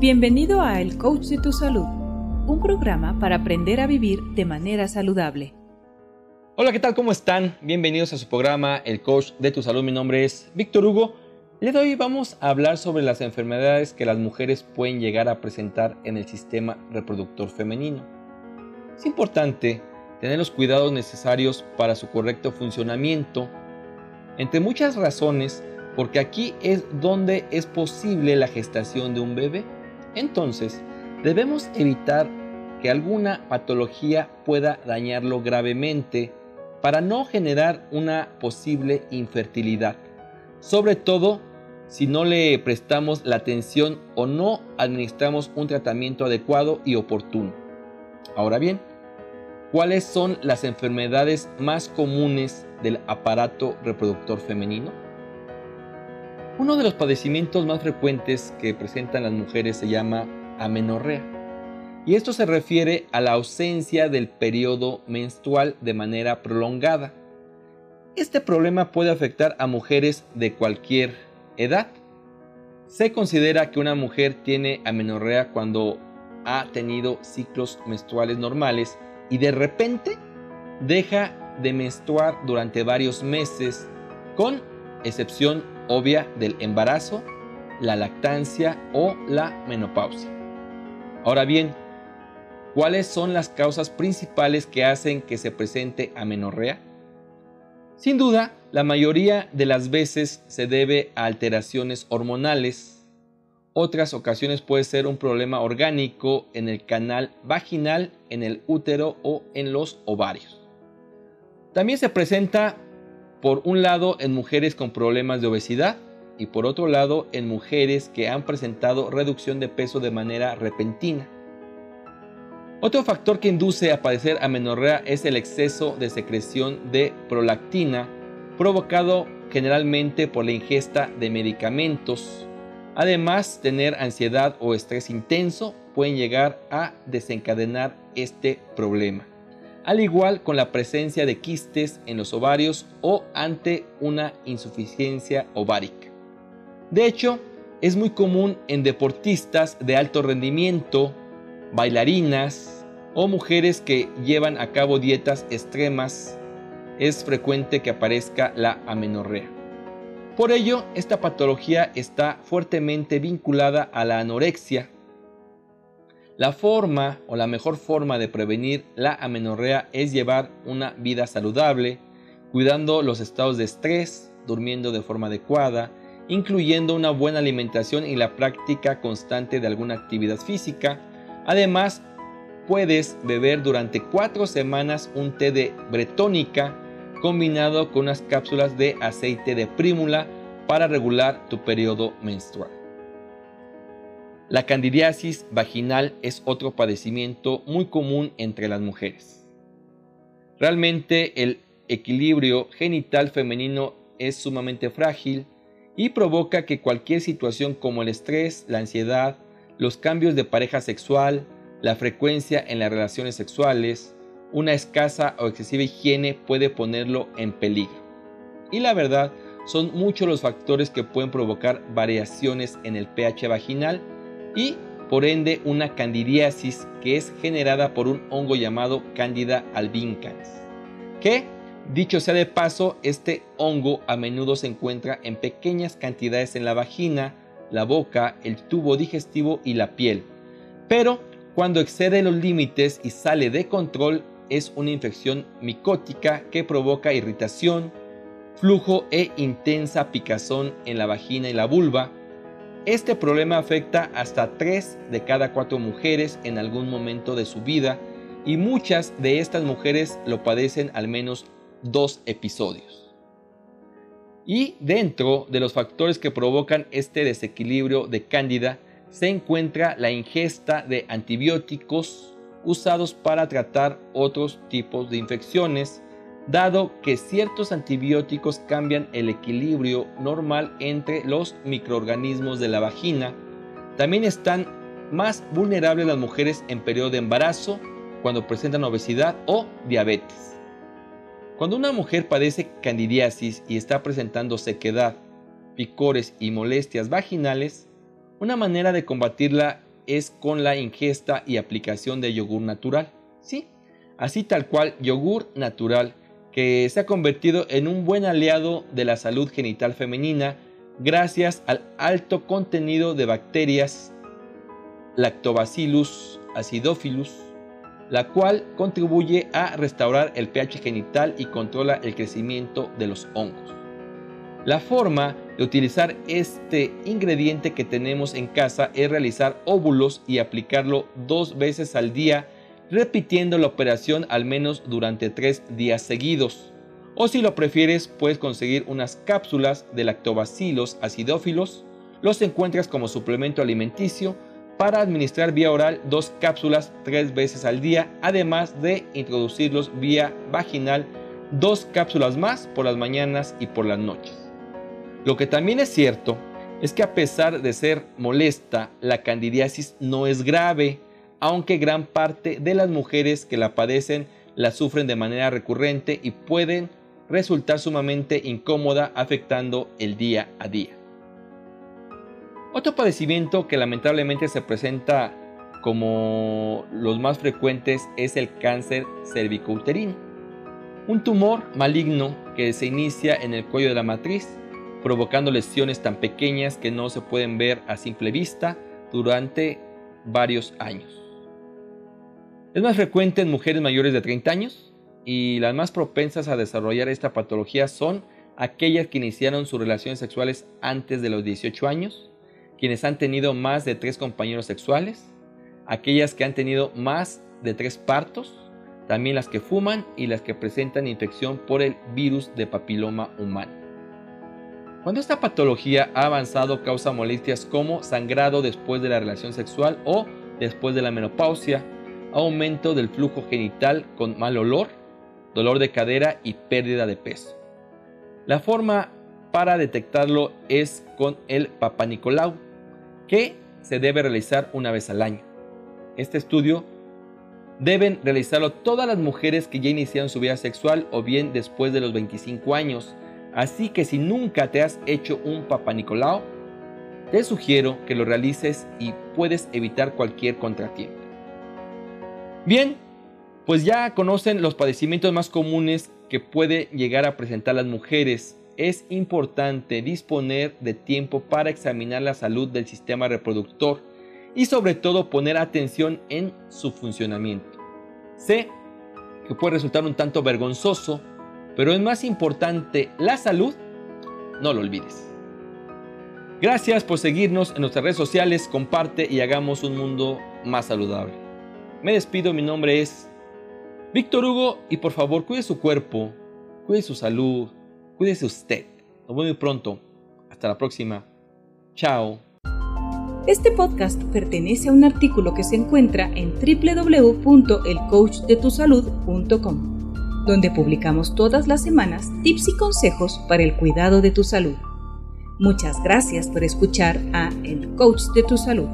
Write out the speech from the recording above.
Bienvenido a El Coach de tu Salud, un programa para aprender a vivir de manera saludable. Hola, ¿qué tal? ¿Cómo están? Bienvenidos a su programa El Coach de tu Salud. Mi nombre es Víctor Hugo. Le doy vamos a hablar sobre las enfermedades que las mujeres pueden llegar a presentar en el sistema reproductor femenino. Es importante tener los cuidados necesarios para su correcto funcionamiento, entre muchas razones, porque aquí es donde es posible la gestación de un bebé. Entonces, debemos evitar que alguna patología pueda dañarlo gravemente para no generar una posible infertilidad. Sobre todo si no le prestamos la atención o no administramos un tratamiento adecuado y oportuno. Ahora bien, ¿cuáles son las enfermedades más comunes del aparato reproductor femenino? Uno de los padecimientos más frecuentes que presentan las mujeres se llama amenorrea. Y esto se refiere a la ausencia del periodo menstrual de manera prolongada. Este problema puede afectar a mujeres de cualquier edad. Se considera que una mujer tiene amenorrea cuando ha tenido ciclos menstruales normales y de repente deja de menstruar durante varios meses, con excepción obvia del embarazo, la lactancia o la menopausia. Ahora bien, ¿cuáles son las causas principales que hacen que se presente amenorrea? Sin duda, la mayoría de las veces se debe a alteraciones hormonales. Otras ocasiones puede ser un problema orgánico en el canal vaginal, en el útero o en los ovarios. También se presenta por un lado en mujeres con problemas de obesidad y por otro lado en mujeres que han presentado reducción de peso de manera repentina. Otro factor que induce a padecer amenorrea es el exceso de secreción de prolactina provocado generalmente por la ingesta de medicamentos. Además, tener ansiedad o estrés intenso pueden llegar a desencadenar este problema al igual con la presencia de quistes en los ovarios o ante una insuficiencia ovárica. De hecho, es muy común en deportistas de alto rendimiento, bailarinas o mujeres que llevan a cabo dietas extremas. Es frecuente que aparezca la amenorrea. Por ello, esta patología está fuertemente vinculada a la anorexia, la forma o la mejor forma de prevenir la amenorrea es llevar una vida saludable, cuidando los estados de estrés, durmiendo de forma adecuada, incluyendo una buena alimentación y la práctica constante de alguna actividad física. Además, puedes beber durante cuatro semanas un té de bretónica combinado con unas cápsulas de aceite de prímula para regular tu periodo menstrual. La candidiasis vaginal es otro padecimiento muy común entre las mujeres. Realmente el equilibrio genital femenino es sumamente frágil y provoca que cualquier situación como el estrés, la ansiedad, los cambios de pareja sexual, la frecuencia en las relaciones sexuales, una escasa o excesiva higiene puede ponerlo en peligro. Y la verdad, son muchos los factores que pueden provocar variaciones en el pH vaginal y por ende una candidiasis que es generada por un hongo llamado Candida albicans, que, dicho sea de paso, este hongo a menudo se encuentra en pequeñas cantidades en la vagina, la boca, el tubo digestivo y la piel, pero cuando excede los límites y sale de control es una infección micótica que provoca irritación, flujo e intensa picazón en la vagina y la vulva, este problema afecta hasta 3 de cada 4 mujeres en algún momento de su vida y muchas de estas mujeres lo padecen al menos dos episodios. Y dentro de los factores que provocan este desequilibrio de cándida se encuentra la ingesta de antibióticos usados para tratar otros tipos de infecciones, dado que ciertos antibióticos cambian el equilibrio normal entre los microorganismos de la vagina. También están más vulnerables las mujeres en periodo de embarazo, cuando presentan obesidad o diabetes. Cuando una mujer padece candidiasis y está presentando sequedad, picores y molestias vaginales, una manera de combatirla es con la ingesta y aplicación de yogur natural. Sí, así tal cual, yogur natural que se ha convertido en un buen aliado de la salud genital femenina gracias al alto contenido de bacterias Lactobacillus acidophilus, la cual contribuye a restaurar el pH genital y controla el crecimiento de los hongos. La forma de utilizar este ingrediente que tenemos en casa es realizar óvulos y aplicarlo dos veces al día, repitiendo la operación al menos durante tres días seguidos. O si lo prefieres, puedes conseguir unas cápsulas de lactobacillus acidófilos. Los encuentras como suplemento alimenticio para administrar vía oral dos cápsulas tres veces al día, además de introducirlos vía vaginal dos cápsulas más por las mañanas y por las noches. Lo que también es cierto es que a pesar de ser molesta, la candidiasis no es grave, aunque gran parte de las mujeres que la padecen la sufren de manera recurrente y pueden resultar sumamente incómoda afectando el día a día. Otro padecimiento que lamentablemente se presenta como los más frecuentes es el cáncer cervicouterino, un tumor maligno que se inicia en el cuello de la matriz provocando lesiones tan pequeñas que no se pueden ver a simple vista durante varios años. Es más frecuente en mujeres mayores de 30 años y las más propensas a desarrollar esta patología son aquellas que iniciaron sus relaciones sexuales antes de los 18 años, quienes han tenido más de tres compañeros sexuales, aquellas que han tenido más de tres partos, también las que fuman y las que presentan infección por el virus de papiloma humano. Cuando esta patología ha avanzado causa molestias como sangrado después de la relación sexual o después de la menopausia, aumento del flujo genital con mal olor, dolor de cadera y pérdida de peso. La forma para detectarlo es con el Papa Nicolau, que se debe realizar una vez al año. Este estudio deben realizarlo todas las mujeres que ya iniciaron su vida sexual o bien después de los 25 años Así que si nunca te has hecho un Papa Nicolau, te sugiero que lo realices y puedes evitar cualquier contratiempo. Bien, pues ya conocen los padecimientos más comunes que puede llegar a presentar las mujeres. Es importante disponer de tiempo para examinar la salud del sistema reproductor y sobre todo poner atención en su funcionamiento. Sé que puede resultar un tanto vergonzoso pero es más importante la salud, no lo olvides. Gracias por seguirnos en nuestras redes sociales, comparte y hagamos un mundo más saludable. Me despido, mi nombre es Víctor Hugo y por favor cuide su cuerpo, cuide su salud, cuídese usted. Nos vemos pronto. Hasta la próxima. Chao. Este podcast pertenece a un artículo que se encuentra en www.elcoachdetusalud.com donde publicamos todas las semanas tips y consejos para el cuidado de tu salud. Muchas gracias por escuchar a El Coach de tu Salud.